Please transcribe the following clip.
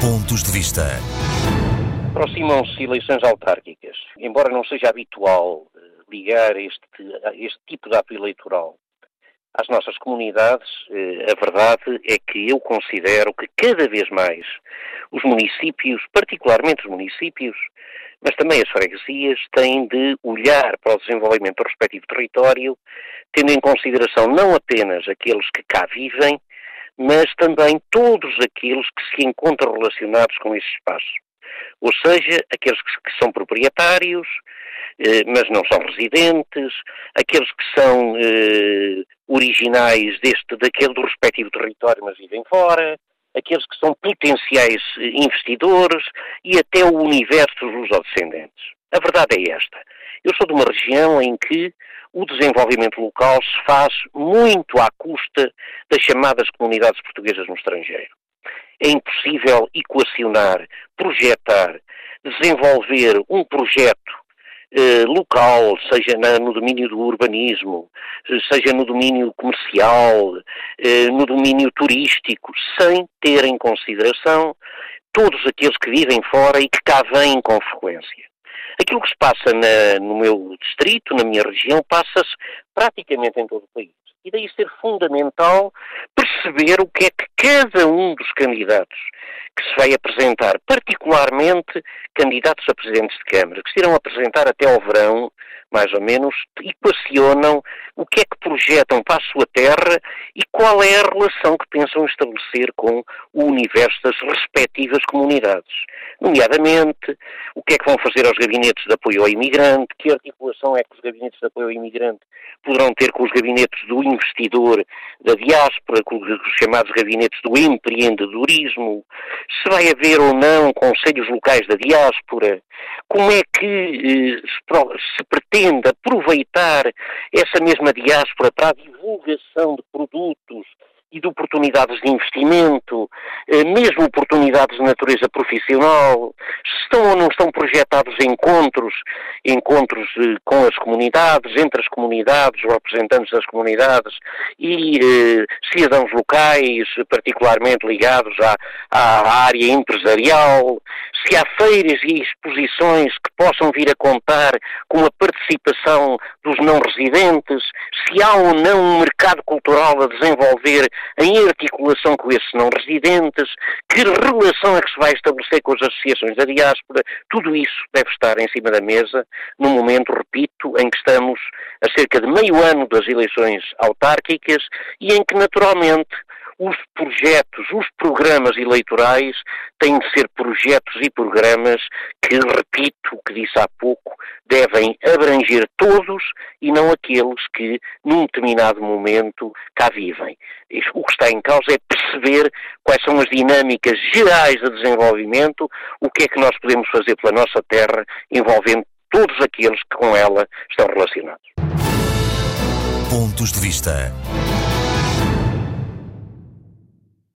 Pontos de Vista. Aproximam-se eleições autárquicas. Embora não seja habitual eh, ligar este, este tipo de ato eleitoral às nossas comunidades, eh, a verdade é que eu considero que cada vez mais os municípios, particularmente os municípios, mas também as freguesias, têm de olhar para o desenvolvimento do respectivo território, tendo em consideração não apenas aqueles que cá vivem, mas também todos aqueles que se encontram relacionados com esse espaço. Ou seja, aqueles que, são proprietários, eh, mas não são residentes, aqueles que são eh, originais deste, daquele do respectivo território, mas vivem fora, aqueles que são potenciais eh, investidores e até o universo dos lusodescendentes. A verdade é esta. Eu sou de uma região em que o desenvolvimento local se faz muito à custa das chamadas comunidades portuguesas no estrangeiro. É impossível equacionar, projetar, desenvolver um projeto eh, local, seja na, no domínio do urbanismo, seja no domínio comercial, eh, no domínio turístico, sem ter em consideração todos aqueles que vivem fora e que cá vêm com frequência. Aquilo que se passa na, no meu distrito, na minha região, passa-se praticamente em todo o país. E daí ser fundamental perceber o que é que cada um dos candidatos que se vai apresentar, particularmente candidatos a presidentes de Câmara, que se irão apresentar até ao verão, mais ou menos, equacionam o que é que projetam para a sua terra e qual é a relação que pensam estabelecer com o universo das respectivas comunidades. Nomeadamente, o que é que vão fazer aos gabinetes de apoio ao imigrante, que articulação é que os gabinetes de apoio ao imigrante poderão ter com os gabinetes do investidor da diáspora, com os chamados gabinetes do empreendedorismo, se vai haver ou não conselhos locais da diáspora, como é que eh, se, se pretende aproveitar essa mesma diáspora para a divulgação de produtos e de oportunidades de investimento, eh, mesmo oportunidades de natureza profissional, estão ou não estão projetados encontros, encontros eh, com as comunidades, entre as comunidades, representantes das comunidades e eh, cidadãos locais, particularmente ligados à, à área empresarial, se há feiras e exposições que possam vir a contar com a participação dos não residentes, se há ou não um mercado cultural a desenvolver em articulação com esses não residentes, que relação é que se vai estabelecer com as associações da diáspora, tudo isso deve estar em cima da mesa no momento, repito, em que estamos a cerca de meio ano das eleições autárquicas e em que naturalmente os projetos, os programas eleitorais têm de ser projetos e programas que, repito o que disse há pouco, devem abranger todos e não aqueles que, num determinado momento, cá vivem. O que está em causa é perceber quais são as dinâmicas gerais de desenvolvimento, o que é que nós podemos fazer pela nossa terra, envolvendo todos aqueles que com ela estão relacionados. Pontos de vista.